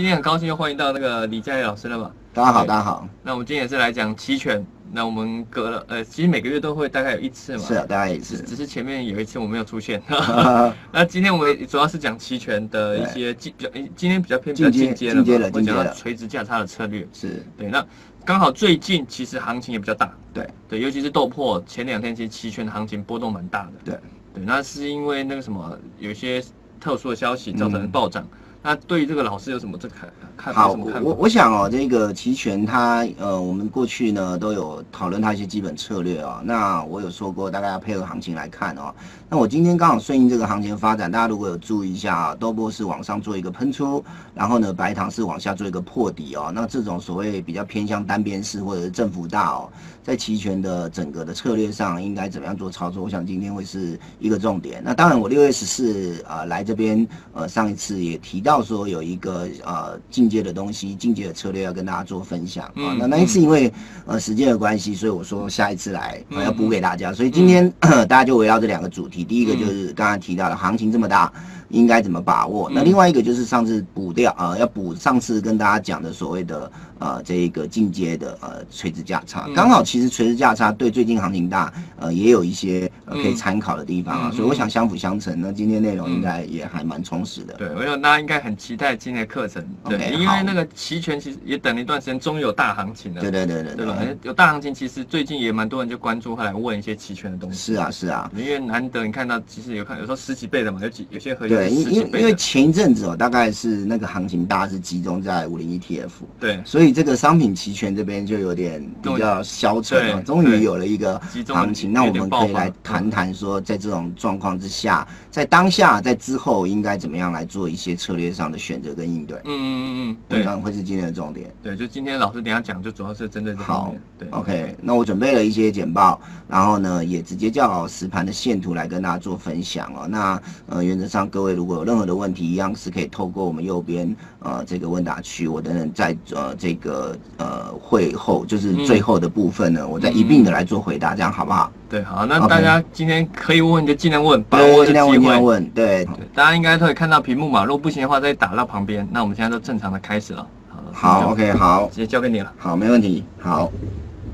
今天很高兴又欢迎到那个李佳怡老师了嘛。大家好，大家好。那我们今天也是来讲期权。那我们隔了呃，其实每个月都会大概有一次嘛。是啊，大概一次。只只是前面有一次我没有出现。那今天我们主要是讲期权的一些进比较，诶今天比较偏比较进阶了嘛，我讲到垂直价差的策略。是，对，那刚好最近其实行情也比较大。对对，尤其是豆粕前两天其实期权的行情波动蛮大的。对对，那是因为那个什么，有一些特殊的消息造成暴涨。那对于这个老师有什么这看看法？好，我我想哦，这个期权它呃，我们过去呢都有讨论它一些基本策略哦。那我有说过，大概要配合行情来看哦。那我今天刚好顺应这个行情发展，大家如果有注意一下啊，豆波是往上做一个喷出，然后呢，白糖是往下做一个破底哦。那这种所谓比较偏向单边式或者是振幅大哦，在期权的整个的策略上应该怎么样做操作？我想今天会是一个重点。那当然，我六月十四啊来这边呃上一次也提到说有一个呃进阶的东西，进阶的策略要跟大家做分享啊、嗯那那一次因为呃时间的关系，所以我说下一次来、要补给大家。所以今天、大家就围绕这两个主题，第一个就是刚才提到的行情这么大。应该怎么把握？那嗯另外一个就是上次补掉啊、呃，要补上次跟大家讲的所谓的呃这个进阶的呃垂直价差，嗯。刚好其实垂直价差对最近行情大呃也有一些呃可以嗯参考的地方啊，嗯所以我想相辅相成。那今天内容应该也还蛮充实的。对，我想大家应该很期待今天的课程。对因为那个期权其实也等了一段时间，终于有大行情了。对对对对对吧？有大行情，其实最近也蛮多人就关注，后来问一些期权的东西。是啊是啊。因为难得你看到，其实有看有时候十几倍的嘛，有几有些合约对，因因因为。前一阵子哦，大概是那个行情大是集中在五零 ETF，对，所以这个商品期权这边就有点比较消沉了，终于有了一个集中行情。那我们可以来谈谈谈说，在这种状况之下，在当下，在之后应该怎么样来做一些策略上的选择跟应对？嗯嗯嗯对想会是今天的重点。对，就今天老师等一下讲，就主要是针对这方好。对，OK，那我准备了一些简报，然后呢，也直接叫实盘的线图来跟大家做分享哦。那呃，原则上各位如果有任何的问题，一样是可以透过我们右边呃这个问答区，我等等在呃这个呃会后，就是最后的部分呢，我再一并的来做回答，这样好不好？对，好，那大家今天可以问就尽量问，把，握这机尽量问，尽量会。问，对。对，大家应该都可以看到屏幕嘛，如果不行的话再打到旁边。那我们现在都正常的开始了。好，好，OK，好。直接交给你了。好，没问题。好，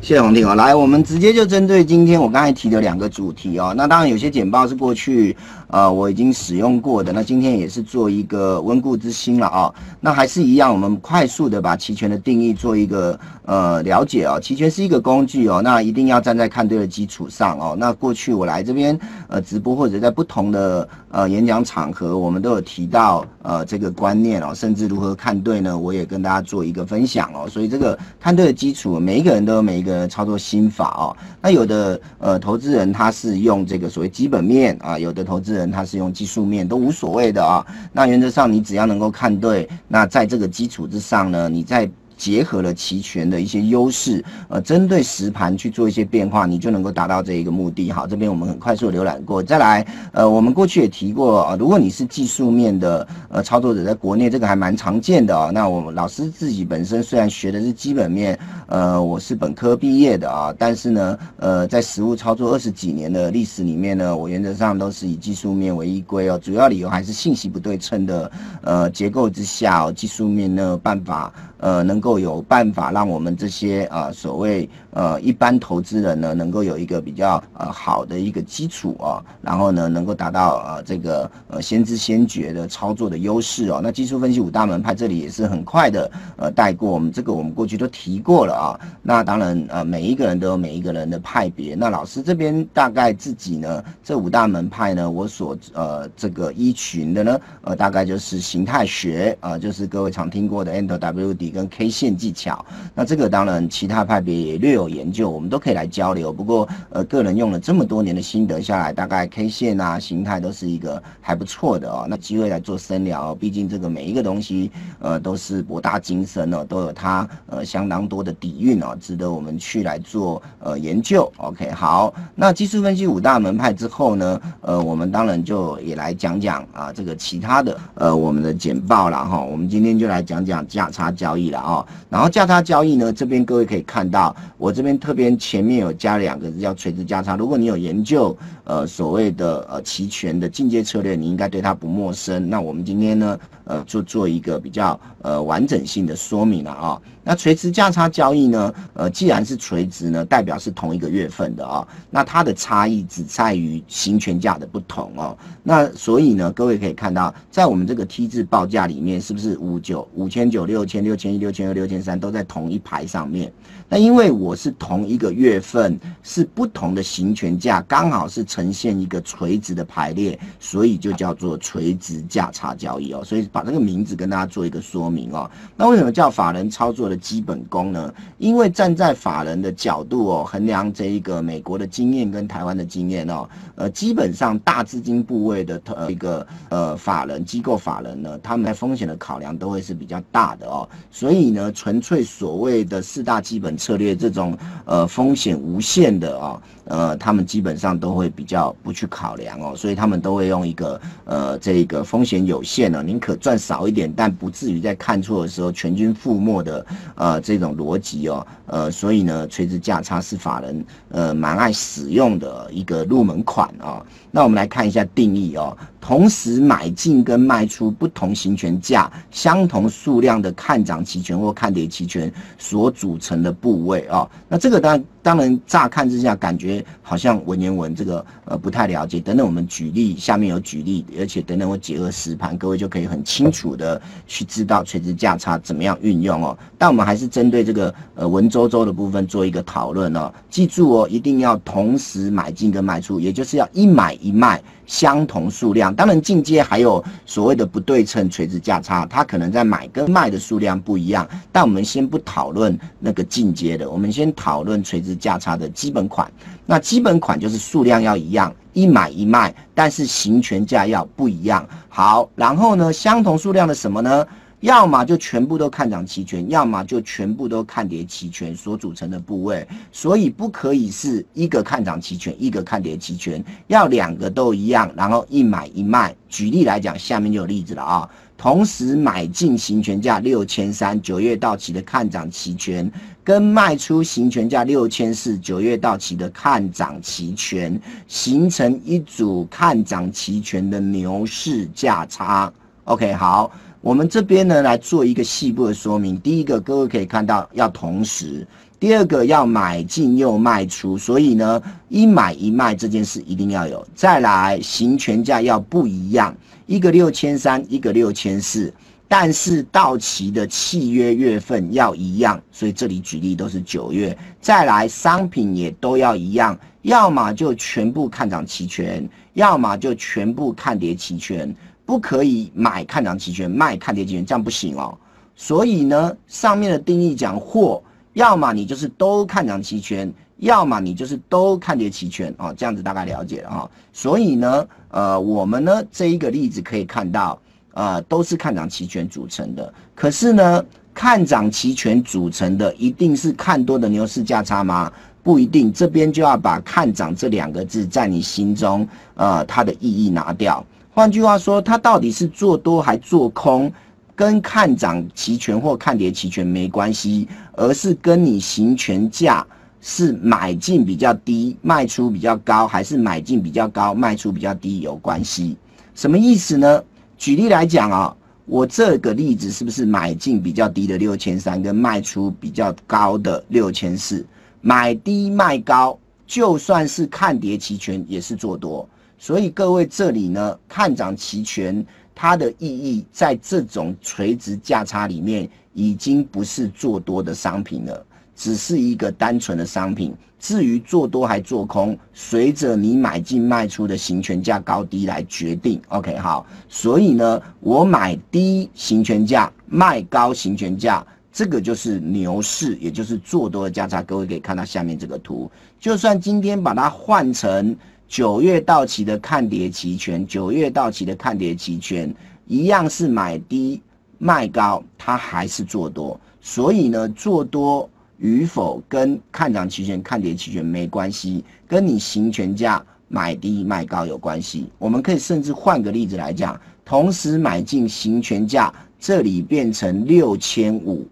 谢谢洪婷哦。来，我们直接就针对今天我刚才提的两个主题哦。那当然有些简报是过去呃我已经使用过的，那今天也是做一个温故知新了哦。那还是一样，我们快速的把期权的定义做一个呃了解哦。期权是一个工具哦，那一定要站在看对的基础上哦。那过去我来这边呃直播或者在不同的呃演讲场合，我们都有提到呃这个观念哦，甚至如何看对呢，我也跟大家做一个分享哦。所以这个看对的基础，每一个人都有每一个人操作心法哦。那有的呃投资人他是用这个所谓基本面啊，有的投资人它是用技术面，都无所谓的啊。那原则上你只要能够看对，那在这个基础之上呢，你在结合了期权的一些优势，呃，针对实盘去做一些变化，你就能够达到这一个目的。好，这边我们很快速浏览过，再来，呃，我们过去也提过，呃，如果你是技术面的呃操作者，在国内这个还蛮常见的啊、那我们老师自己本身虽然学的是基本面，呃，我是本科毕业的啊，但是呢，呃，在实物操作二十几年的历史里面呢，我原则上都是以技术面为依归哦，主要理由还是信息不对称的呃结构之下哦，技术面呢办法呃能够有办法让我们这些呃所谓呃一般投资人呢能够有一个比较呃好的一个基础哦，然后呢能够达到呃这个呃先知先觉的操作的优势哦。那技术分析五大门派这里也是很快的呃带过，我们这个我们过去都提过了啊。那当然呃每一个人都有每一个人的派别，那老师这边大概自己呢这五大门派呢，我所呃这个依群的呢呃大概就是形态学啊、呃，就是各位常听过的 NWD 跟 K 线技巧。那这个当然其他派别也略有研究，我们都可以来交流。不过呃个人用了这么多年的心得下来，大概 K 线啊形态都是一个还不错的哦。那机会来做深聊，毕竟这个每一个东西呃都是博大精深哦，都有它呃相当多的底蕴哦，值得我们去来做呃研究。OK，好，那技术分析五大门派之后呢，呃，我们当然就也来讲讲啊这个其他的呃我们的简报了哈。我们今天就来讲讲价差交易了哦。然后价差交易呢，这边各位可以看到，我这边特别前面有加两个字叫垂直价差。如果你有研究呃所谓的呃期权的进阶策略，你应该对它不陌生。那我们今天呢，呃，就做一个比较呃完整性的说明了啊。那垂直价差交易呢，呃，既然是垂直呢，代表是同一个月份的啊。那它的差异只在于行权价的不同哦。那所以呢，各位可以看到，在我们这个 T 字报价里面，是不是五九五千九六千六千一六千二六千三都在同一排上面？那因为我是同一个月份，是不同的行权价，刚好是呈现一个垂直的排列，所以就叫做垂直价差交易哦。所以把这个名字跟大家做一个说明哦。那为什么叫法人操作的基本功呢？因为站在法人的角度哦，衡量这一个美国的经验跟台湾的经验哦，呃，基本上大资金部位的呃一个呃法人机构法人呢，他们在风险的考量都会是比较大的哦。所以呢，纯粹所谓的四大基本策略这种呃风险无限的啊，呃，他们基本上都会比较不去考量哦。所以他们都会用一个呃这个风险有限呢，宁可赚少一点，但不至于在看错的时候全军覆没的呃这种逻辑哦。呃，所以呢，垂直价差是法人呃蛮爱使用的一个入门款啊。那我们来看一下定义哦。同时买进跟卖出不同行权价、相同数量的看涨期权或看跌期权所组成的部位啊，那这个当然当然乍看之下感觉好像文言文，这个呃不太了解。等等，我们举例，下面有举例，而且等等我结合实盘，各位就可以很清楚的去知道垂直价差怎么样运用哦。但我们还是针对这个呃文绉绉的部分做一个讨论哦。记住哦，一定要同时买进跟卖出，也就是要一买一卖。相同数量，当然进阶还有所谓的不对称垂直价差，它可能在买跟卖的数量不一样。但我们先不讨论那个进阶的，我们先讨论垂直价差的基本款。那基本款就是数量要一样，一买一卖，但是行权价要不一样。好，然后呢，相同数量的什么呢？要么就全部都看涨期权，要么就全部都看跌期权所组成的部位，所以不可以是一个看涨期权，一个看跌期权，要两个都一样，然后一买一卖。举例来讲，下面就有例子了啊。同时买进行权价六千三九月到期的看涨期权，跟卖出行权价六千四九月到期的看涨期权，形成一组看涨期权的牛市价差。OK，好。我们这边呢来做一个细部的说明。第一个，各位可以看到要同时；第二个，要买进又卖出，所以呢，一买一卖这件事一定要有。再来，行权价要不一样，一个六千三，一个六千四，但是到期的契约月份要一样，所以这里举例都是九月。再来，商品也都要一样，要么就全部看涨期权，要么就全部看跌期权。不可以买看涨期权，卖看跌期权，这样不行哦。所以呢，上面的定义讲货，要么你就是都看涨期权，要么你就是都看跌期权哦。这样子大概了解了哈。所以呢，呃，我们呢这一个例子可以看到，呃，都是看涨期权组成的。可是呢，看涨期权组成的一定是看多的牛市价差吗？不一定。这边就要把看涨这两个字在你心中，呃，它的意义拿掉。换句话说，它到底是做多还做空，跟看涨期权或看跌期权没关系，而是跟你行权价是买进比较低，卖出比较高，还是买进比较高，卖出比较低有关系。什么意思呢？举例来讲啊，我这个例子是不是买进比较低的六千三，跟卖出比较高的六千四，买低卖高，就算是看跌期权也是做多。所以各位这里呢，看涨期权它的意义，在这种垂直价差里面，已经不是做多的商品了，只是一个单纯的商品。至于做多还做空，随着你买进卖出的行权价高低来决定。OK，好。所以呢，我买低行权价，卖高行权价，这个就是牛市，也就是做多的价差。各位可以看到下面这个图，就算今天把它换成。九月到期的看跌期权，九月到期的看跌期权一样是买低卖高，它还是做多。所以呢，做多与否跟看涨期权、看跌期权没关系，跟你行权价买低卖高有关系。我们可以甚至换个例子来讲，同时买进行权价，这里变成六千五，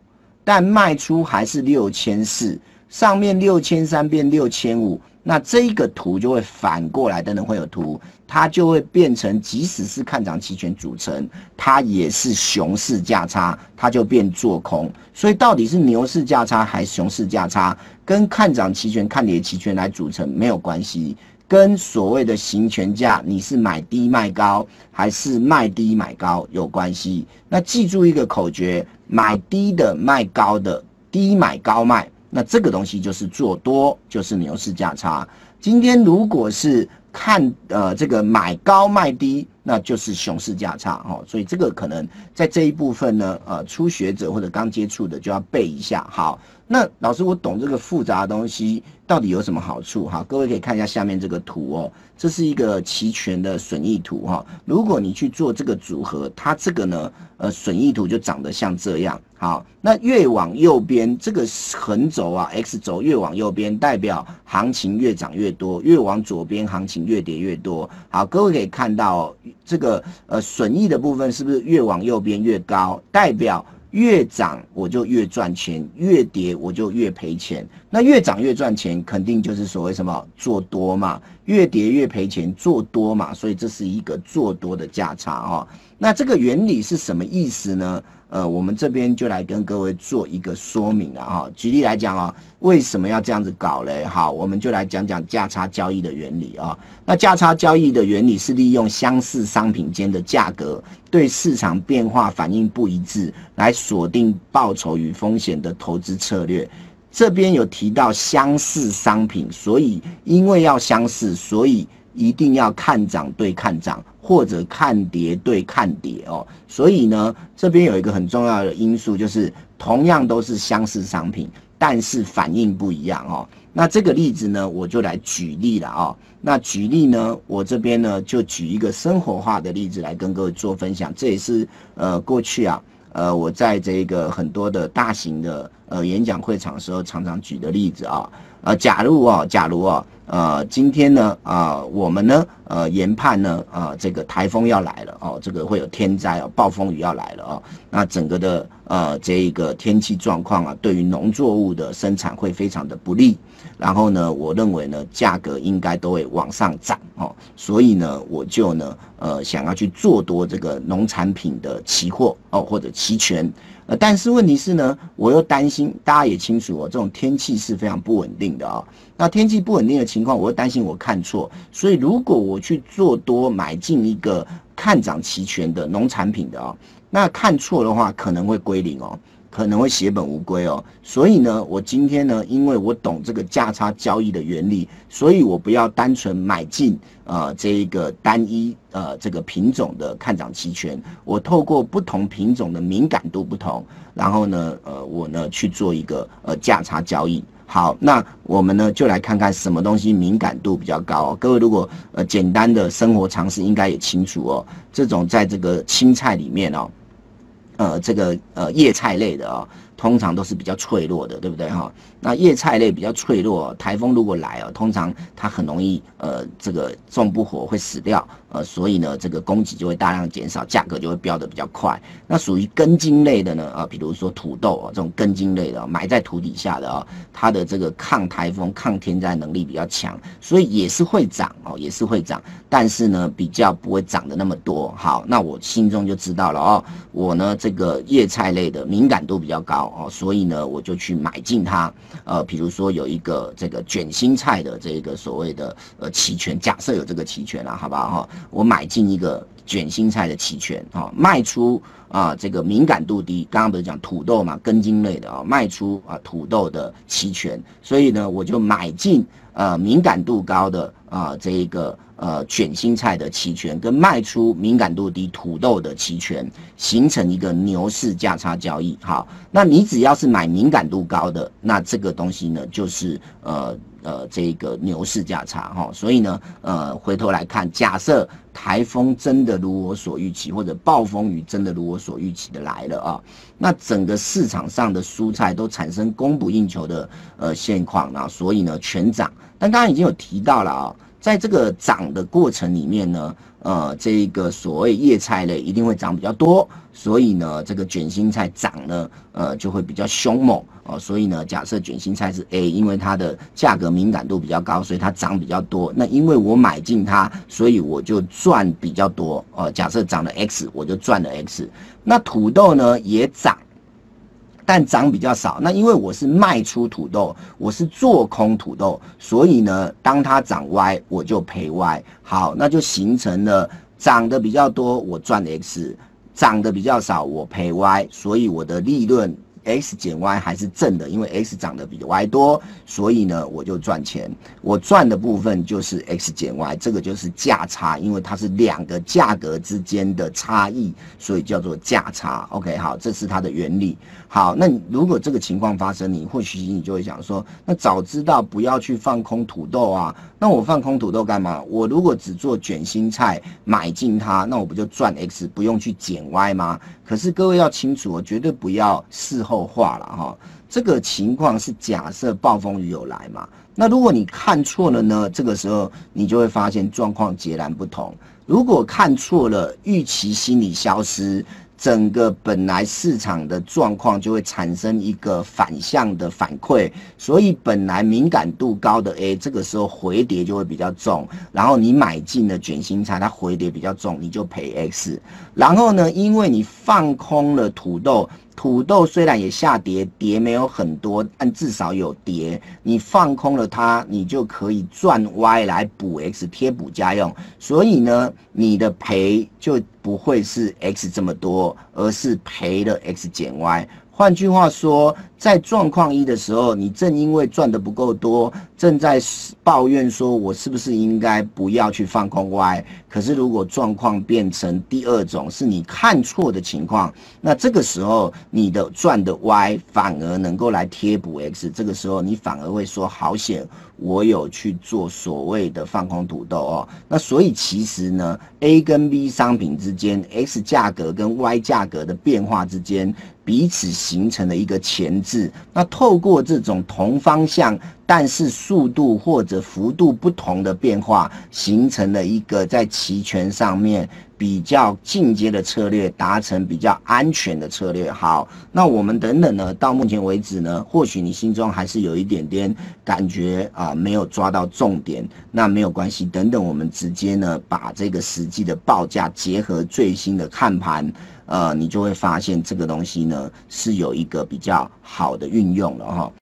但卖出还是六千四，上面六千三变六千五，那这一个图就会反过来，等等会有图，它就会变成，即使是看涨期权组成，它也是熊市价差，它就变做空。所以到底是牛市价差还是熊市价差，跟看涨期权、看跌期权来组成没有关系。跟所谓的行权价，你是买低卖高还是卖低买高有关系。那记住一个口诀：买低的卖高的，低买高卖。那这个东西就是做多，就是牛市价差。今天如果是看呃这个买高卖低，那就是熊市价差哦。所以这个可能在这一部分呢，呃，初学者或者刚接触的就要背一下。好，那老师我懂这个复杂的东西。到底有什么好处？哈，各位可以看一下下面这个图哦，这是一个齐全的损益图哈。如果你去做这个组合，它这个呢，呃，损益图就长得像这样。好，那越往右边这个横轴啊，X 轴越往右边，代表行情越涨越多；越往左边，行情越跌越多。好，各位可以看到这个呃损益的部分是不是越往右边越高？代表。越涨我就越赚钱，越跌我就越赔钱。那越涨越赚钱，肯定就是所谓什么做多嘛。越跌越赔钱，做多嘛。所以这是一个做多的价差哦。那这个原理是什么意思呢？呃，我们这边就来跟各位做一个说明了哈。举例来讲啊，为什么要这样子搞嘞？好，我们就来讲讲价差交易的原理啊。那价差交易的原理是利用相似商品间的价格对市场变化反应不一致，来锁定报酬与风险的投资策略。这边有提到相似商品，所以因为要相似，所以一定要看涨对看涨。或者看跌对看跌哦，所以呢，这边有一个很重要的因素，就是同样都是相似商品，但是反应不一样哦。那这个例子呢，我就来举例了哦。那举例呢，我这边呢就举一个生活化的例子来跟各位做分享。这也是呃过去啊，呃我在这个很多的大型的呃演讲会场的时候常常举的例子啊。呃，假如哦，假如哦。啊，今天呢，啊，我们呢，呃，研判呢，啊，这个台风要来了哦，这个会有天灾哦，暴风雨要来了哦，那整个的呃，这一个天气状况啊，对于农作物的生产会非常的不利。然后呢，我认为呢，价格应该都会往上涨哦，所以呢，我就呢，呃，想要去做多这个农产品的期货哦，或者期权。呃，但是问题是呢，我又担心，大家也清楚哦，这种天气是非常不稳定的啊。那天气不稳定的情况，我又担心我看错，所以如果我去做多买进一个看涨期权的农产品的啊，那看错的话可能会归零哦。可能会血本无归哦，所以呢，我今天呢，因为我懂这个价差交易的原理，所以我不要单纯买进呃这一个单一呃这个品种的看涨期权，我透过不同品种的敏感度不同，然后呢，呃，我呢去做一个呃价差交易。好，那我们呢就来看看什么东西敏感度比较高。各位如果呃简单的生活常识应该也清楚哦，这种在这个青菜里面哦。呃，这个呃叶菜类的哦，通常都是比较脆弱的，对不对哈？那叶菜类比较脆弱，台风如果来哦，通常它很容易呃这个种不活会死掉，呃，所以呢这个供给就会大量减少，价格就会飙得比较快。那属于根茎类的呢啊，比如说土豆啊这种根茎类的，埋在土底下的啊，它的这个抗台风、抗天灾能力比较强，所以也是会涨哦，也是会涨，但是呢比较不会涨得那么多。好，那我心中就知道了哦，我呢这个叶菜类的敏感度比较高哦，所以呢我就去买进它。呃，比如说有一个这个卷心菜的这个所谓的呃期权，假设有这个期权了，好不好哈？我买进一个卷心菜的期权啊，卖出啊这个敏感度低，刚刚不是讲土豆嘛，根茎类的啊，卖出啊土豆的期权，所以呢我就买进呃敏感度高的啊这一个。呃，卷心菜的期权跟卖出敏感度低土豆的期权，形成一个牛市价差交易。好，那你只要是买敏感度高的，那这个东西呢，就是呃呃这个牛市价差哈。所以呢，呃回头来看，假设台风真的如我所预期，或者暴风雨真的如我所预期的来了啊，那整个市场上的蔬菜都产生供不应求的呃现况啊，所以呢全涨。但刚刚已经有提到了啊。在这个涨的过程里面呢，呃，这个所谓叶菜类一定会涨比较多，所以呢，这个卷心菜涨呢，呃，就会比较凶猛哦。所以呢，假设卷心菜是 A，因为它的价格敏感度比较高，所以它涨比较多。那因为我买进它，所以我就赚比较多哦。假设涨了 X，我就赚了 X。那土豆呢也涨。但涨比较少，那因为我是卖出土豆，我是做空土豆，所以呢，当它涨歪我就赔歪。好，那就形成了涨的比较多，我赚 X；涨的比较少，我赔 Y。所以我的利润。X 减 y 还是正的，因为 x 涨得比 y 多，所以呢我就赚钱。我赚的部分就是 x 减 y，这个就是价差，因为它是两个价格之间的差异，所以叫做价差。OK，好，这是它的原理。好，那如果这个情况发生，你或许你就会想说，那早知道不要去放空土豆啊，那我放空土豆干嘛？我如果只做卷心菜买进它，那我不就赚 x，不用去减 y 吗？可是各位要清楚，我绝对不要事后后话了哈。这个情况是假设暴风雨有来嘛？那如果你看错了呢？这个时候你就会发现状况截然不同。如果看错了，预期心理消失。整个本来市场的状况就会产生一个反向的反馈，所以本来敏感度高的 A，这个时候回跌就会比较重。然后你买进了卷心菜，它回跌比较重，你就赔 X。然后呢，因为你放空了土豆。土豆虽然也下跌，跌没有很多，但至少有跌。你放空了它，你就可以赚 Y 来补 X 贴补家用，所以呢，你的赔就不会是 X 这么多，而是赔了 X 减 Y。换句话说，在状况一的时候，你正因为赚的不够多，正在抱怨说，我是不是应该不要去放空 Y？可是如果状况变成第二种，是你看错的情况，那这个时候你的赚的 Y 反而能够来贴补 X，这个时候你反而会说好险，我有去做所谓的放空土豆哦。那所以其实呢，A 跟 B 商品之间，X 价格跟 Y 价格的变化之间。彼此形成了一个前置，那透过这种同方向，但是速度或者幅度不同的变化，形成了一个在期权上面比较进阶的策略，达成比较安全的策略。好，那我们等等呢？到目前为止呢，或许你心中还是有一点点感觉啊，没有抓到重点，那没有关系。等等，我们直接呢，把这个实际的报价结合最新的看盘。呃，你就会发现这个东西呢是有一个比较好的运用了哈。